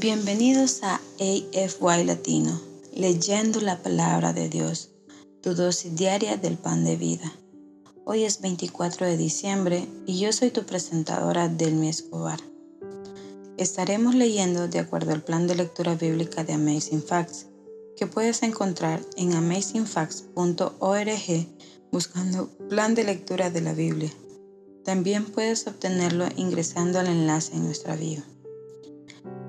Bienvenidos a AFY Latino, leyendo la palabra de Dios, tu dosis diaria del pan de vida. Hoy es 24 de diciembre y yo soy tu presentadora Delmi Escobar. Estaremos leyendo de acuerdo al plan de lectura bíblica de Amazing Facts, que puedes encontrar en amazingfacts.org buscando plan de lectura de la Biblia. También puedes obtenerlo ingresando al enlace en nuestra bio.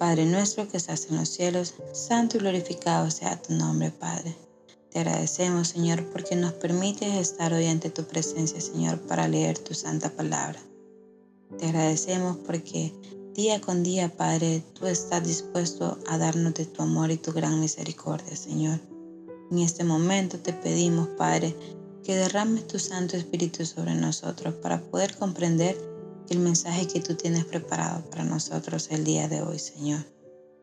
Padre nuestro que estás en los cielos, santo y glorificado sea tu nombre, Padre. Te agradecemos, Señor, porque nos permites estar hoy ante tu presencia, Señor, para leer tu santa palabra. Te agradecemos porque día con día, Padre, tú estás dispuesto a darnos de tu amor y tu gran misericordia, Señor. En este momento te pedimos, Padre, que derrames tu Santo Espíritu sobre nosotros para poder comprender el mensaje que tú tienes preparado para nosotros el día de hoy, Señor.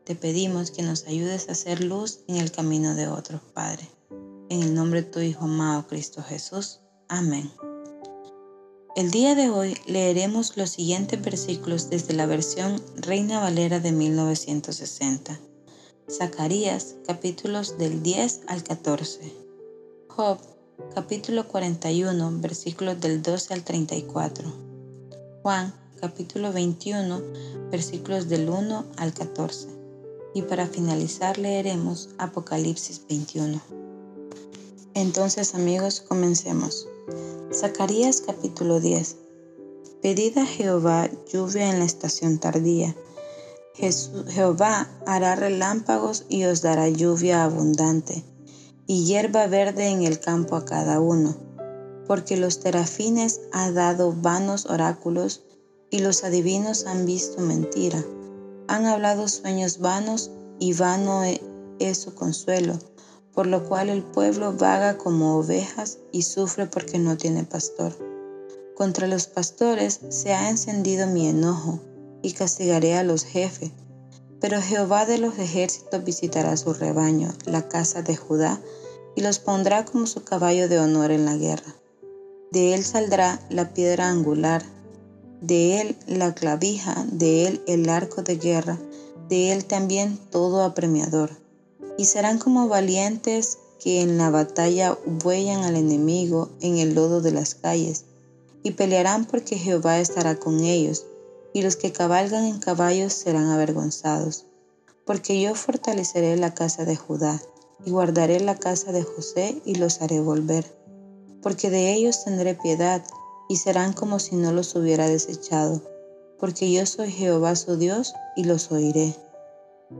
Te pedimos que nos ayudes a hacer luz en el camino de otros, Padre. En el nombre de tu Hijo amado Cristo Jesús. Amén. El día de hoy leeremos los siguientes versículos desde la versión Reina Valera de 1960. Zacarías capítulos del 10 al 14. Job capítulo 41 versículos del 12 al 34. Juan capítulo 21 versículos del 1 al 14. Y para finalizar leeremos Apocalipsis 21. Entonces amigos, comencemos. Zacarías capítulo 10. Pedid a Jehová lluvia en la estación tardía. Jehová hará relámpagos y os dará lluvia abundante, y hierba verde en el campo a cada uno porque los terafines ha dado vanos oráculos y los adivinos han visto mentira. Han hablado sueños vanos y vano e-, es su consuelo, por lo cual el pueblo vaga como ovejas y sufre porque no tiene pastor. Contra los pastores se ha encendido mi enojo y castigaré a los jefes. Pero Jehová de los ejércitos visitará su rebaño, la casa de Judá, y los pondrá como su caballo de honor en la guerra. De él saldrá la piedra angular, de él la clavija, de él el arco de guerra, de él también todo apremiador. Y serán como valientes que en la batalla huellan al enemigo en el lodo de las calles, y pelearán porque Jehová estará con ellos, y los que cabalgan en caballos serán avergonzados. Porque yo fortaleceré la casa de Judá, y guardaré la casa de José, y los haré volver porque de ellos tendré piedad, y serán como si no los hubiera desechado, porque yo soy Jehová su Dios, y los oiré.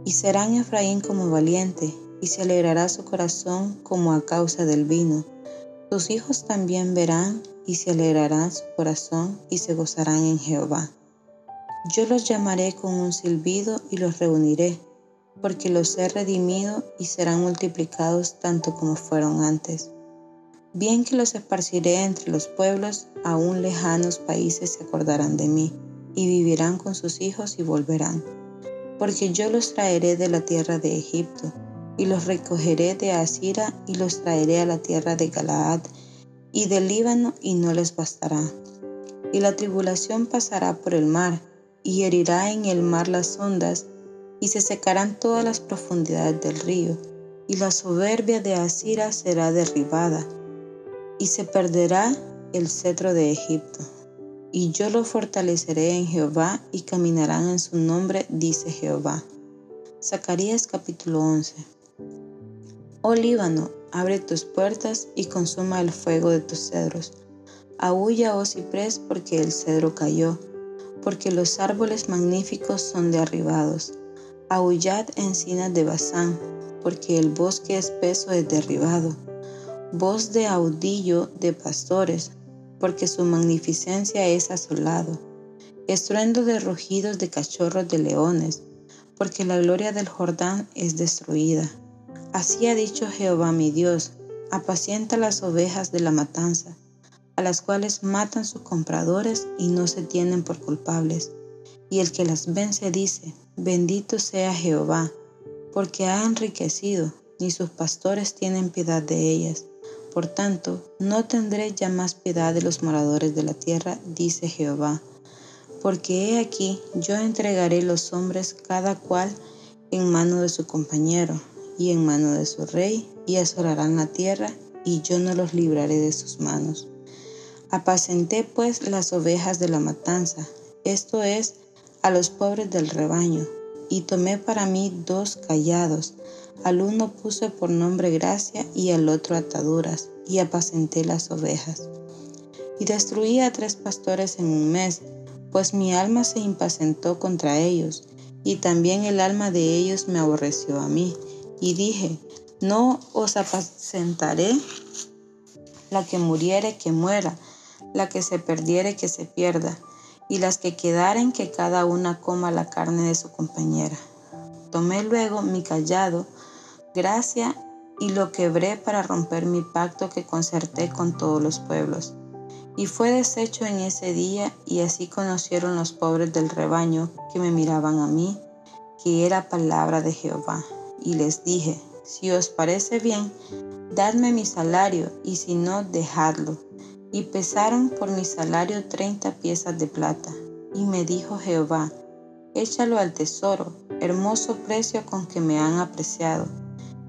Y serán Efraín como valiente, y se alegrará su corazón como a causa del vino. Tus hijos también verán, y se alegrará su corazón, y se gozarán en Jehová. Yo los llamaré con un silbido y los reuniré, porque los he redimido y serán multiplicados tanto como fueron antes. Bien que los esparciré entre los pueblos, aún lejanos países se acordarán de mí, y vivirán con sus hijos y volverán. Porque yo los traeré de la tierra de Egipto, y los recogeré de Asira, y los traeré a la tierra de Galaad, y del Líbano, y no les bastará. Y la tribulación pasará por el mar, y herirá en el mar las ondas, y se secarán todas las profundidades del río, y la soberbia de Asira será derribada y se perderá el cetro de Egipto. Y yo lo fortaleceré en Jehová y caminarán en su nombre, dice Jehová. Zacarías capítulo 11. Oh Líbano, abre tus puertas y consuma el fuego de tus cedros. Aúlla, oh ciprés, porque el cedro cayó, porque los árboles magníficos son derribados. Aullad encinas de Bazán, porque el bosque espeso es derribado voz de audillo de pastores, porque su magnificencia es asolado, estruendo de rugidos de cachorros de leones, porque la gloria del Jordán es destruida. Así ha dicho Jehová mi Dios, apacienta las ovejas de la matanza, a las cuales matan sus compradores y no se tienen por culpables. Y el que las vence dice, bendito sea Jehová, porque ha enriquecido, ni sus pastores tienen piedad de ellas. Por tanto, no tendré ya más piedad de los moradores de la tierra, dice Jehová. Porque he aquí, yo entregaré los hombres cada cual en mano de su compañero y en mano de su rey, y asolarán la tierra, y yo no los libraré de sus manos. Apacenté pues las ovejas de la matanza, esto es, a los pobres del rebaño, y tomé para mí dos callados, al uno puse por nombre gracia y al otro ataduras, y apacenté las ovejas. Y destruí a tres pastores en un mes, pues mi alma se impacientó contra ellos, y también el alma de ellos me aborreció a mí. Y dije, no os apacentaré, la que muriere que muera, la que se perdiere que se pierda, y las que quedaren que cada una coma la carne de su compañera. Tomé luego mi callado, gracia y lo quebré para romper mi pacto que concerté con todos los pueblos. Y fue deshecho en ese día, y así conocieron los pobres del rebaño que me miraban a mí, que era palabra de Jehová. Y les dije, si os parece bien, dadme mi salario, y si no, dejadlo. Y pesaron por mi salario treinta piezas de plata. Y me dijo Jehová, échalo al tesoro, hermoso precio con que me han apreciado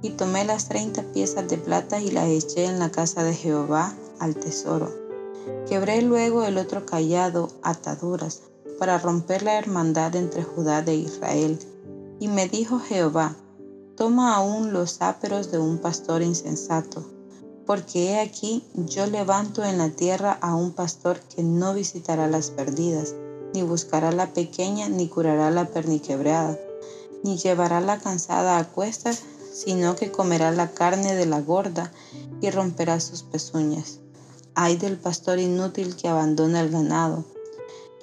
y tomé las treinta piezas de plata y las eché en la casa de Jehová al tesoro. Quebré luego el otro callado, ataduras, para romper la hermandad entre Judá e Israel. Y me dijo Jehová, toma aún los áperos de un pastor insensato, porque he aquí yo levanto en la tierra a un pastor que no visitará las perdidas, ni buscará la pequeña, ni curará la perniquebrada, ni llevará la cansada a cuestas, sino que comerá la carne de la gorda y romperá sus pezuñas. Ay del pastor inútil que abandona el ganado.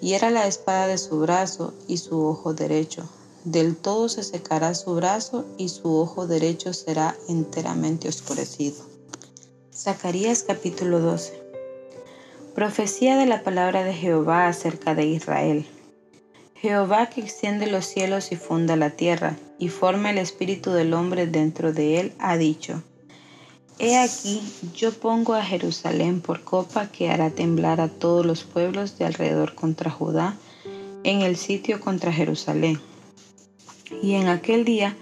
Y era la espada de su brazo y su ojo derecho. Del todo se secará su brazo y su ojo derecho será enteramente oscurecido. Zacarías capítulo 12. Profecía de la palabra de Jehová acerca de Israel. Jehová que extiende los cielos y funda la tierra, y forma el espíritu del hombre dentro de él, ha dicho, He aquí, yo pongo a Jerusalén por copa que hará temblar a todos los pueblos de alrededor contra Judá, en el sitio contra Jerusalén. Y en aquel día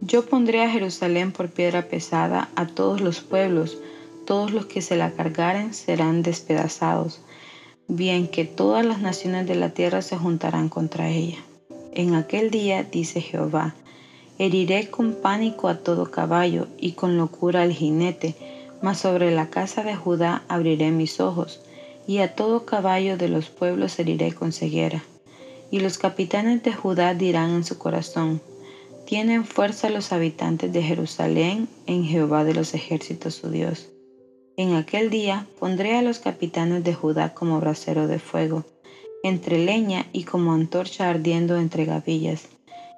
yo pondré a Jerusalén por piedra pesada a todos los pueblos, todos los que se la cargaren serán despedazados bien que todas las naciones de la tierra se juntarán contra ella. En aquel día, dice Jehová, heriré con pánico a todo caballo y con locura al jinete, mas sobre la casa de Judá abriré mis ojos, y a todo caballo de los pueblos heriré con ceguera. Y los capitanes de Judá dirán en su corazón, tienen fuerza los habitantes de Jerusalén en Jehová de los ejércitos su Dios. En aquel día pondré a los capitanes de Judá como brasero de fuego, entre leña y como antorcha ardiendo entre gavillas,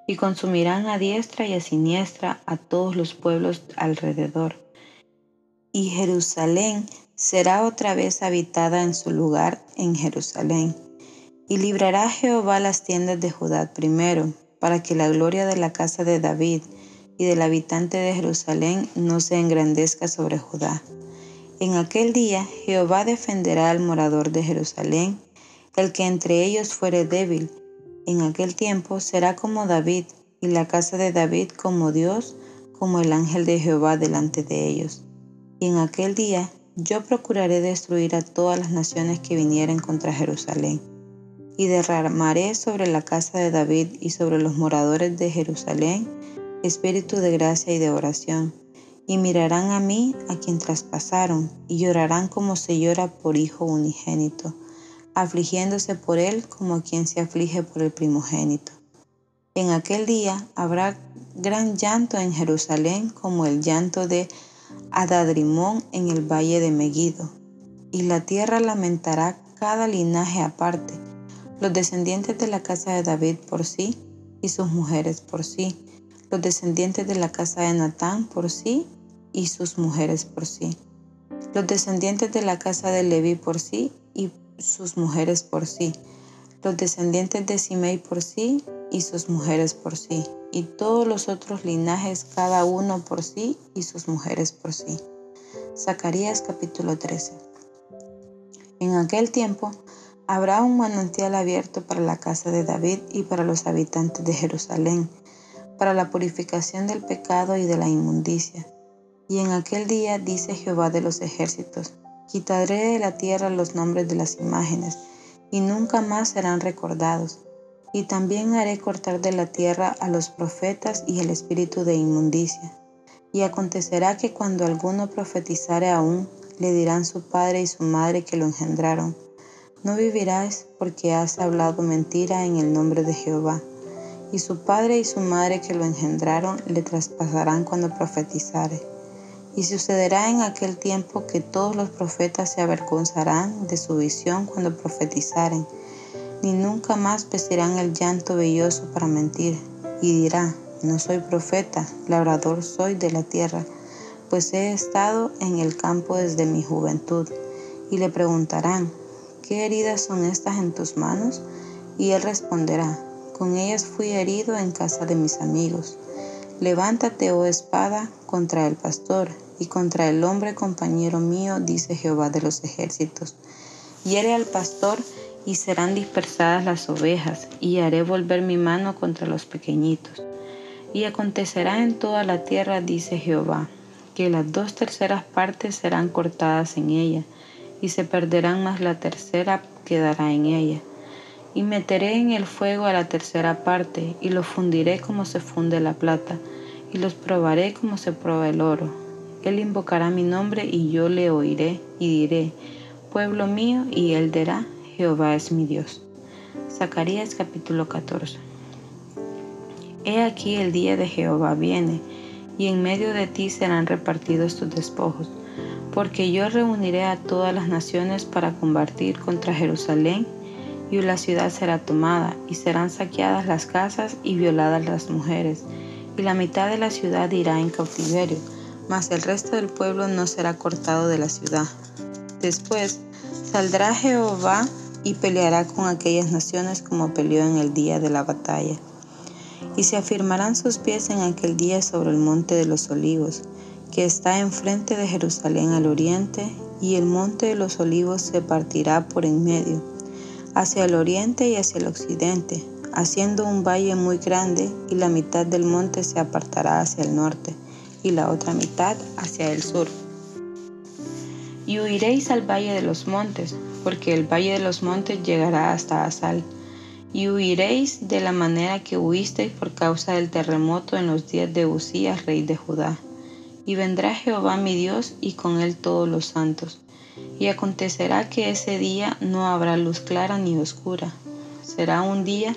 y consumirán a diestra y a siniestra a todos los pueblos alrededor. Y Jerusalén será otra vez habitada en su lugar en Jerusalén. Y librará Jehová las tiendas de Judá primero, para que la gloria de la casa de David y del habitante de Jerusalén no se engrandezca sobre Judá en aquel día Jehová defenderá al morador de Jerusalén, el que entre ellos fuere débil. En aquel tiempo será como David, y la casa de David como Dios, como el ángel de Jehová delante de ellos. Y en aquel día yo procuraré destruir a todas las naciones que vinieren contra Jerusalén. Y derramaré sobre la casa de David y sobre los moradores de Jerusalén espíritu de gracia y de oración y mirarán a mí a quien traspasaron, y llorarán como se llora por hijo unigénito, afligiéndose por él como quien se aflige por el primogénito. En aquel día habrá gran llanto en Jerusalén como el llanto de Adadrimón en el valle de Megiddo, y la tierra lamentará cada linaje aparte, los descendientes de la casa de David por sí, y sus mujeres por sí, los descendientes de la casa de Natán por sí y sus mujeres por sí, los descendientes de la casa de Leví por sí y sus mujeres por sí, los descendientes de Simei por sí y sus mujeres por sí, y todos los otros linajes cada uno por sí y sus mujeres por sí. Zacarías capítulo 13. En aquel tiempo habrá un manantial abierto para la casa de David y para los habitantes de Jerusalén, para la purificación del pecado y de la inmundicia. Y en aquel día dice Jehová de los ejércitos, quitaré de la tierra los nombres de las imágenes, y nunca más serán recordados. Y también haré cortar de la tierra a los profetas y el espíritu de inmundicia. Y acontecerá que cuando alguno profetizare aún, le dirán su padre y su madre que lo engendraron. No vivirás porque has hablado mentira en el nombre de Jehová. Y su padre y su madre que lo engendraron le traspasarán cuando profetizare. Y sucederá en aquel tiempo que todos los profetas se avergonzarán de su visión cuando profetizaren, ni nunca más vestirán el llanto velloso para mentir, y dirá, no soy profeta, labrador soy de la tierra, pues he estado en el campo desde mi juventud. Y le preguntarán, ¿qué heridas son estas en tus manos? Y él responderá, con ellas fui herido en casa de mis amigos. Levántate, oh espada, contra el pastor y contra el hombre compañero mío, dice Jehová de los ejércitos. Hiere al pastor y serán dispersadas las ovejas, y haré volver mi mano contra los pequeñitos. Y acontecerá en toda la tierra, dice Jehová, que las dos terceras partes serán cortadas en ella, y se perderán más la tercera quedará en ella y meteré en el fuego a la tercera parte, y los fundiré como se funde la plata, y los probaré como se prueba el oro. Él invocará mi nombre, y yo le oiré, y diré, pueblo mío, y él dirá, Jehová es mi Dios. Zacarías capítulo 14. He aquí el día de Jehová viene, y en medio de ti serán repartidos tus despojos, porque yo reuniré a todas las naciones para combatir contra Jerusalén y la ciudad será tomada, y serán saqueadas las casas y violadas las mujeres, y la mitad de la ciudad irá en cautiverio, mas el resto del pueblo no será cortado de la ciudad. Después saldrá Jehová y peleará con aquellas naciones como peleó en el día de la batalla. Y se afirmarán sus pies en aquel día sobre el monte de los olivos, que está enfrente de Jerusalén al oriente, y el monte de los olivos se partirá por en medio hacia el oriente y hacia el occidente, haciendo un valle muy grande, y la mitad del monte se apartará hacia el norte, y la otra mitad hacia el sur. Y huiréis al valle de los montes, porque el valle de los montes llegará hasta Asal. Y huiréis de la manera que huisteis por causa del terremoto en los días de Usías, rey de Judá. Y vendrá Jehová mi Dios y con él todos los santos y acontecerá que ese día no habrá luz clara ni oscura. Será un día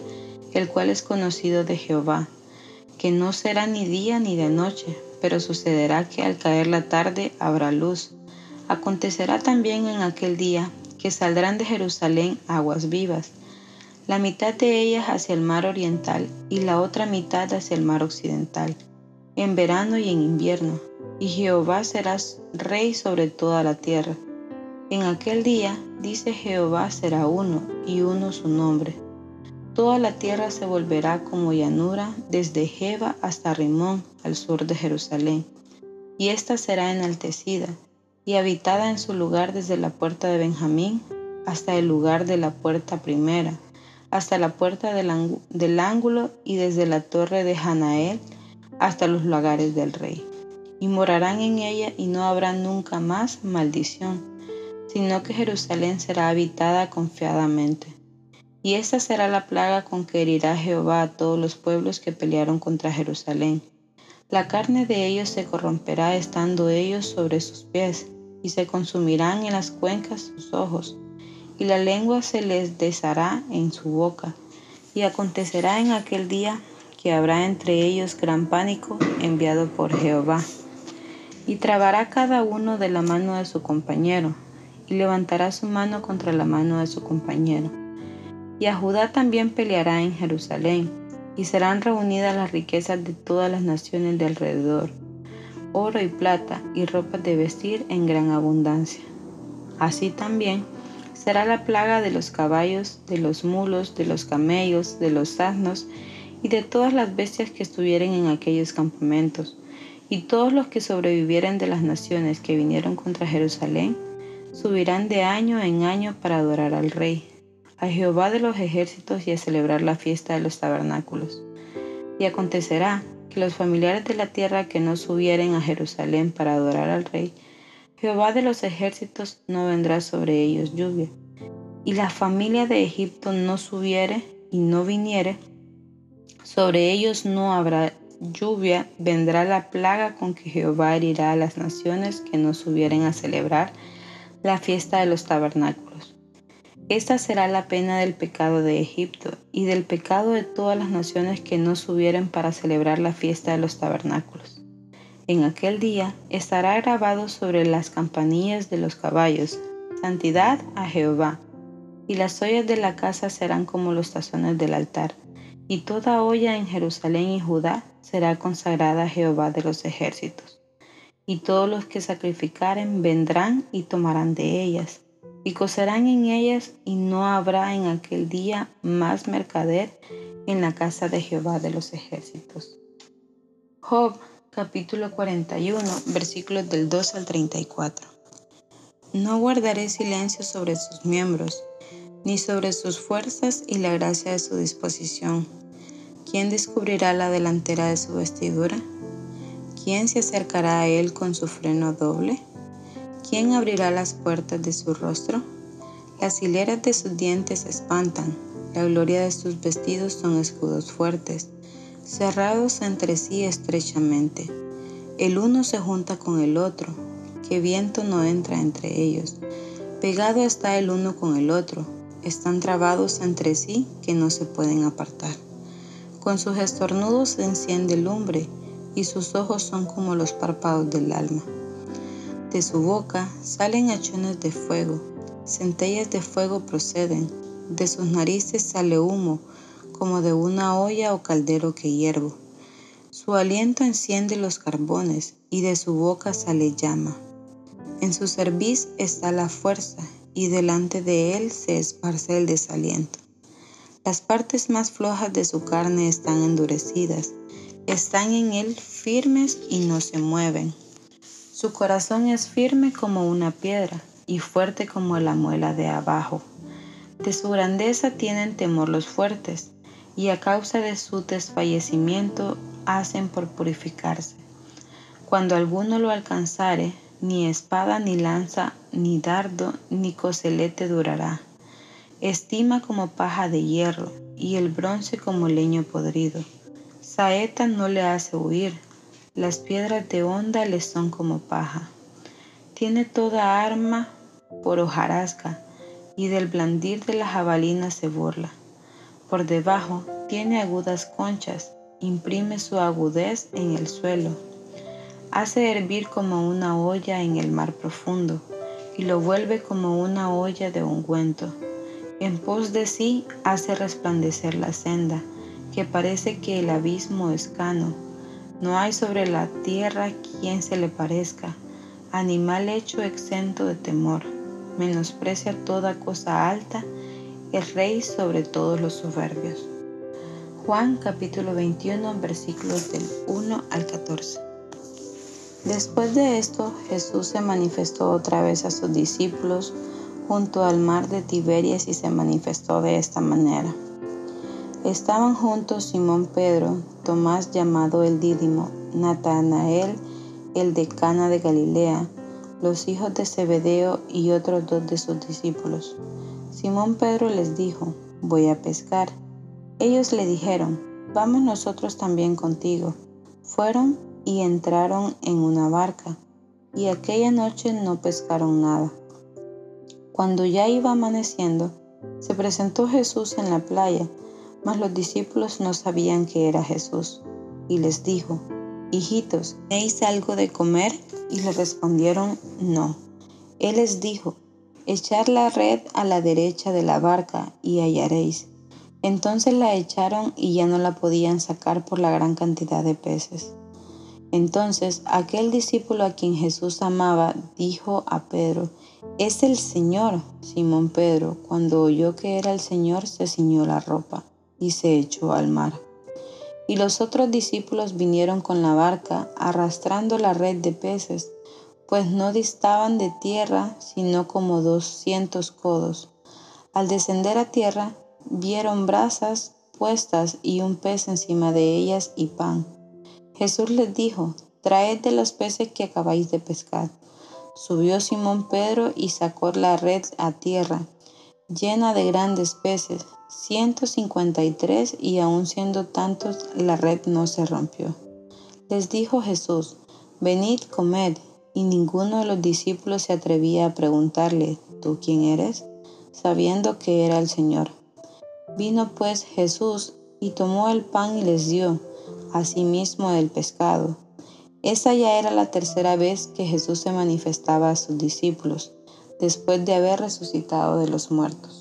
el cual es conocido de Jehová, que no será ni día ni de noche, pero sucederá que al caer la tarde habrá luz. Acontecerá también en aquel día que saldrán de Jerusalén aguas vivas, la mitad de ellas hacia el mar oriental y la otra mitad hacia el mar occidental, en verano y en invierno, y Jehová será rey sobre toda la tierra. En aquel día, dice Jehová, será uno, y uno su nombre. Toda la tierra se volverá como llanura desde Jeba hasta Rimón, al sur de Jerusalén. Y ésta será enaltecida y habitada en su lugar desde la puerta de Benjamín hasta el lugar de la puerta primera, hasta la puerta del, del ángulo y desde la torre de Hanael hasta los lagares del rey. Y morarán en ella y no habrá nunca más maldición sino que Jerusalén será habitada confiadamente. Y esta será la plaga con que herirá Jehová a todos los pueblos que pelearon contra Jerusalén. La carne de ellos se corromperá estando ellos sobre sus pies, y se consumirán en las cuencas sus ojos, y la lengua se les deshará en su boca. Y acontecerá en aquel día que habrá entre ellos gran pánico enviado por Jehová. Y trabará cada uno de la mano de su compañero, y levantará su mano contra la mano de su compañero. Y a Judá también peleará en Jerusalén, y serán reunidas las riquezas de todas las naciones de alrededor, oro y plata y ropas de vestir en gran abundancia. Así también será la plaga de los caballos, de los mulos, de los camellos, de los asnos y de todas las bestias que estuvieren en aquellos campamentos, y todos los que sobrevivieren de las naciones que vinieron contra Jerusalén, subirán de año en año para adorar al Rey, a Jehová de los ejércitos y a celebrar la fiesta de los tabernáculos. Y acontecerá que los familiares de la tierra que no subieren a Jerusalén para adorar al Rey, Jehová de los ejércitos no vendrá sobre ellos lluvia. Y la familia de Egipto no subiere y no viniere, sobre ellos no habrá lluvia, vendrá la plaga con que Jehová herirá a las naciones que no subieren a celebrar la fiesta de los tabernáculos. Esta será la pena del pecado de Egipto y del pecado de todas las naciones que no subieren para celebrar la fiesta de los tabernáculos. En aquel día estará grabado sobre las campanillas de los caballos, santidad a Jehová, y las ollas de la casa serán como los tazones del altar, y toda olla en Jerusalén y Judá será consagrada a Jehová de los ejércitos. Y todos los que sacrificaren vendrán y tomarán de ellas y cocerán en ellas, y no habrá en aquel día más mercader en la casa de Jehová de los ejércitos. Job capítulo 41 versículos del 2 al 34. No guardaré silencio sobre sus miembros, ni sobre sus fuerzas y la gracia de su disposición. ¿Quién descubrirá la delantera de su vestidura? ¿Quién se acercará a él con su freno doble? ¿Quién abrirá las puertas de su rostro? Las hileras de sus dientes espantan, la gloria de sus vestidos son escudos fuertes, cerrados entre sí estrechamente. El uno se junta con el otro, que viento no entra entre ellos. Pegado está el uno con el otro, están trabados entre sí que no se pueden apartar. Con sus estornudos se enciende lumbre y sus ojos son como los párpados del alma. De su boca salen hachones de fuego, centellas de fuego proceden, de sus narices sale humo, como de una olla o caldero que hiervo. Su aliento enciende los carbones y de su boca sale llama. En su cerviz está la fuerza y delante de él se esparce el desaliento. Las partes más flojas de su carne están endurecidas, están en él firmes y no se mueven. Su corazón es firme como una piedra y fuerte como la muela de abajo. De su grandeza tienen temor los fuertes, y a causa de su desfallecimiento hacen por purificarse. Cuando alguno lo alcanzare, ni espada, ni lanza, ni dardo, ni coselete durará. Estima como paja de hierro, y el bronce como leño podrido. Saeta no le hace huir, las piedras de onda le son como paja. Tiene toda arma por hojarasca y del blandir de la jabalina se burla. Por debajo tiene agudas conchas, imprime su agudez en el suelo. Hace hervir como una olla en el mar profundo y lo vuelve como una olla de ungüento. En pos de sí hace resplandecer la senda, que parece que el abismo es cano no hay sobre la tierra quien se le parezca, animal hecho exento de temor, menosprecia toda cosa alta, el rey sobre todos los soberbios. Juan capítulo 21 versículos del 1 al 14. Después de esto, Jesús se manifestó otra vez a sus discípulos junto al mar de Tiberias y se manifestó de esta manera. Estaban juntos Simón Pedro, Tomás llamado el Dídimo, Natanael, el de Cana de Galilea, los hijos de Zebedeo y otros dos de sus discípulos. Simón Pedro les dijo, voy a pescar. Ellos le dijeron, vamos nosotros también contigo. Fueron y entraron en una barca, y aquella noche no pescaron nada. Cuando ya iba amaneciendo, se presentó Jesús en la playa, mas los discípulos no sabían que era Jesús. Y les dijo, Hijitos, ¿tenéis algo de comer? Y le respondieron, No. Él les dijo, Echar la red a la derecha de la barca y hallaréis. Entonces la echaron y ya no la podían sacar por la gran cantidad de peces. Entonces aquel discípulo a quien Jesús amaba dijo a Pedro, es el Señor. Simón Pedro, cuando oyó que era el Señor, se ciñó la ropa y se echó al mar. Y los otros discípulos vinieron con la barca, arrastrando la red de peces, pues no distaban de tierra sino como doscientos codos. Al descender a tierra, vieron brasas puestas y un pez encima de ellas y pan. Jesús les dijo, traed de los peces que acabáis de pescar. Subió Simón Pedro y sacó la red a tierra, llena de grandes peces, ciento cincuenta y tres, y aun siendo tantos, la red no se rompió. Les dijo Jesús, venid, comed, y ninguno de los discípulos se atrevía a preguntarle, ¿tú quién eres? sabiendo que era el Señor. Vino pues Jesús y tomó el pan y les dio asimismo el pescado. Esa ya era la tercera vez que Jesús se manifestaba a sus discípulos, después de haber resucitado de los muertos.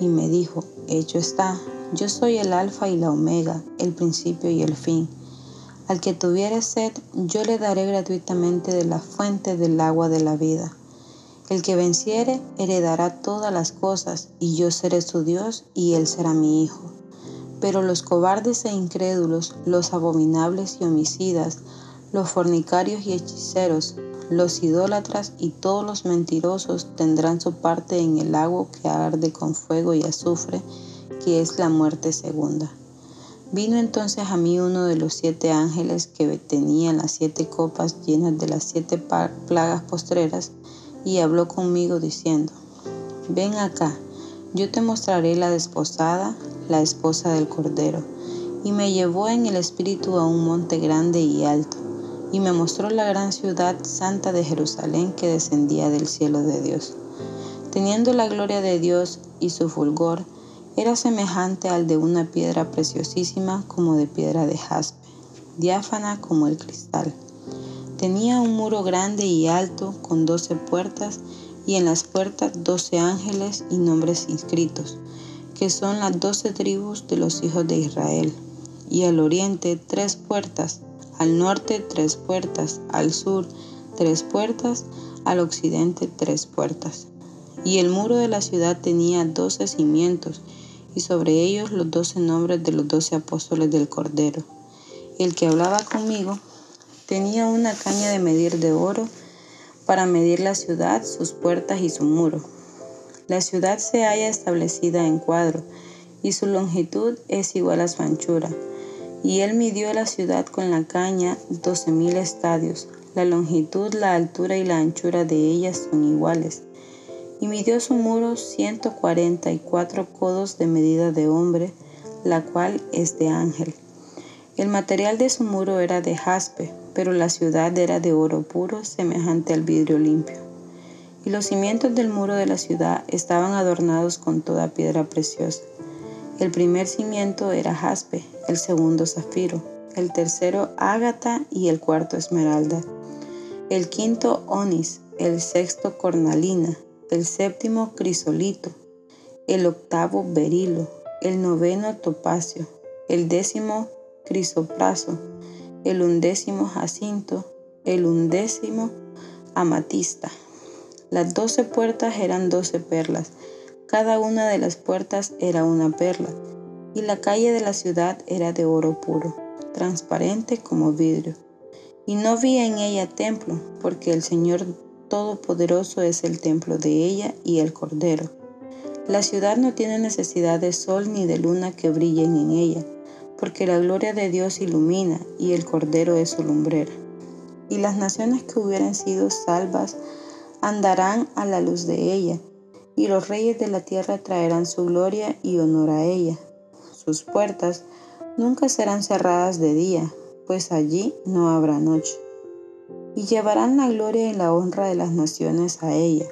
Y me dijo, Hecho está, yo soy el alfa y la omega, el principio y el fin. Al que tuviere sed, yo le daré gratuitamente de la fuente del agua de la vida. El que venciere heredará todas las cosas, y yo seré su Dios, y él será mi hijo. Pero los cobardes e incrédulos, los abominables y homicidas, los fornicarios y hechiceros, los idólatras y todos los mentirosos tendrán su parte en el agua que arde con fuego y azufre, que es la muerte segunda. Vino entonces a mí uno de los siete ángeles que tenía las siete copas llenas de las siete plagas postreras, y habló conmigo diciendo, Ven acá, yo te mostraré la desposada, la esposa del Cordero. Y me llevó en el espíritu a un monte grande y alto, y me mostró la gran ciudad santa de Jerusalén que descendía del cielo de Dios. Teniendo la gloria de Dios y su fulgor, era semejante al de una piedra preciosísima como de piedra de jaspe, diáfana como el cristal. Tenía un muro grande y alto con doce puertas, y en las puertas doce ángeles y nombres inscritos que son las doce tribus de los hijos de Israel. Y al oriente tres puertas, al norte tres puertas, al sur tres puertas, al occidente tres puertas. Y el muro de la ciudad tenía doce cimientos, y sobre ellos los doce nombres de los doce apóstoles del Cordero. El que hablaba conmigo tenía una caña de medir de oro para medir la ciudad, sus puertas y su muro la ciudad se halla establecida en cuadro, y su longitud es igual a su anchura. Y él midió la ciudad con la caña doce mil estadios. La longitud, la altura y la anchura de ellas son iguales. Y midió su muro ciento cuarenta y cuatro codos de medida de hombre, la cual es de ángel. El material de su muro era de jaspe, pero la ciudad era de oro puro, semejante al vidrio limpio y los cimientos del muro de la ciudad estaban adornados con toda piedra preciosa. El primer cimiento era jaspe, el segundo zafiro, el tercero ágata y el cuarto esmeralda, el quinto onis, el sexto cornalina, el séptimo crisolito, el octavo berilo, el noveno topacio, el décimo crisopraso, el undécimo jacinto, el undécimo amatista. Las doce puertas eran doce perlas, cada una de las puertas era una perla, y la calle de la ciudad era de oro puro, transparente como vidrio. Y no vi en ella templo, porque el Señor Todopoderoso es el templo de ella y el Cordero. La ciudad no tiene necesidad de sol ni de luna que brillen en ella, porque la gloria de Dios ilumina y el Cordero es su lumbrera. Y las naciones que hubieran sido salvas andarán a la luz de ella, y los reyes de la tierra traerán su gloria y honor a ella. Sus puertas nunca serán cerradas de día, pues allí no habrá noche. Y llevarán la gloria y la honra de las naciones a ella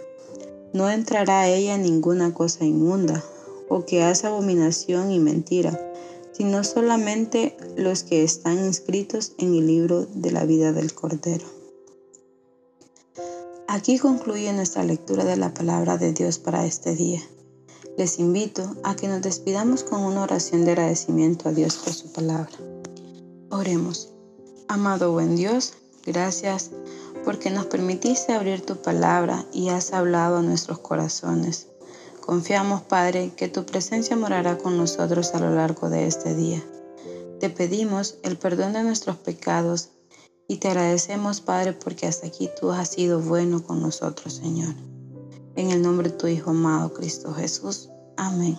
no entrará a ella ninguna cosa inmunda o que hace abominación y mentira, sino solamente los que están inscritos en el libro de la vida del Cordero. Aquí concluye nuestra lectura de la palabra de Dios para este día. Les invito a que nos despidamos con una oración de agradecimiento a Dios por su palabra. Oremos. Amado buen Dios, gracias porque nos permitiste abrir tu palabra y has hablado a nuestros corazones. Confiamos, Padre, que tu presencia morará con nosotros a lo largo de este día. Te pedimos el perdón de nuestros pecados y te agradecemos, Padre, porque hasta aquí tú has sido bueno con nosotros, Señor. En el nombre de tu Hijo amado, Cristo Jesús. Amén.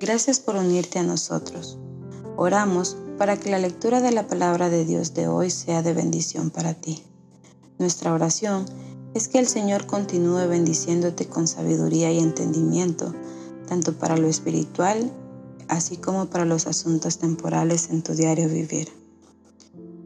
Gracias por unirte a nosotros. Oramos para que la lectura de la palabra de Dios de hoy sea de bendición para ti. Nuestra oración es que el Señor continúe bendiciéndote con sabiduría y entendimiento, tanto para lo espiritual, así como para los asuntos temporales en tu diario vivir.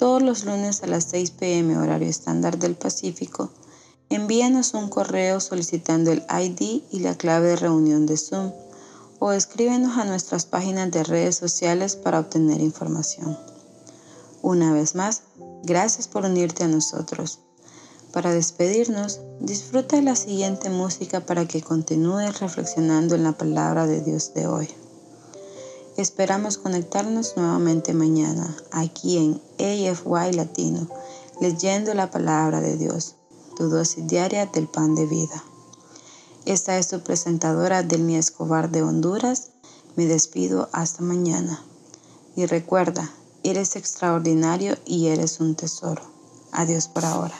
todos los lunes a las 6 pm horario estándar del Pacífico, envíanos un correo solicitando el ID y la clave de reunión de Zoom o escríbenos a nuestras páginas de redes sociales para obtener información. Una vez más, gracias por unirte a nosotros. Para despedirnos, disfruta la siguiente música para que continúes reflexionando en la palabra de Dios de hoy. Esperamos conectarnos nuevamente mañana aquí en AFY Latino, leyendo la palabra de Dios, tu dosis diaria del pan de vida. Esta es tu presentadora Delmi Escobar de Honduras. Me despido hasta mañana. Y recuerda, eres extraordinario y eres un tesoro. Adiós por ahora.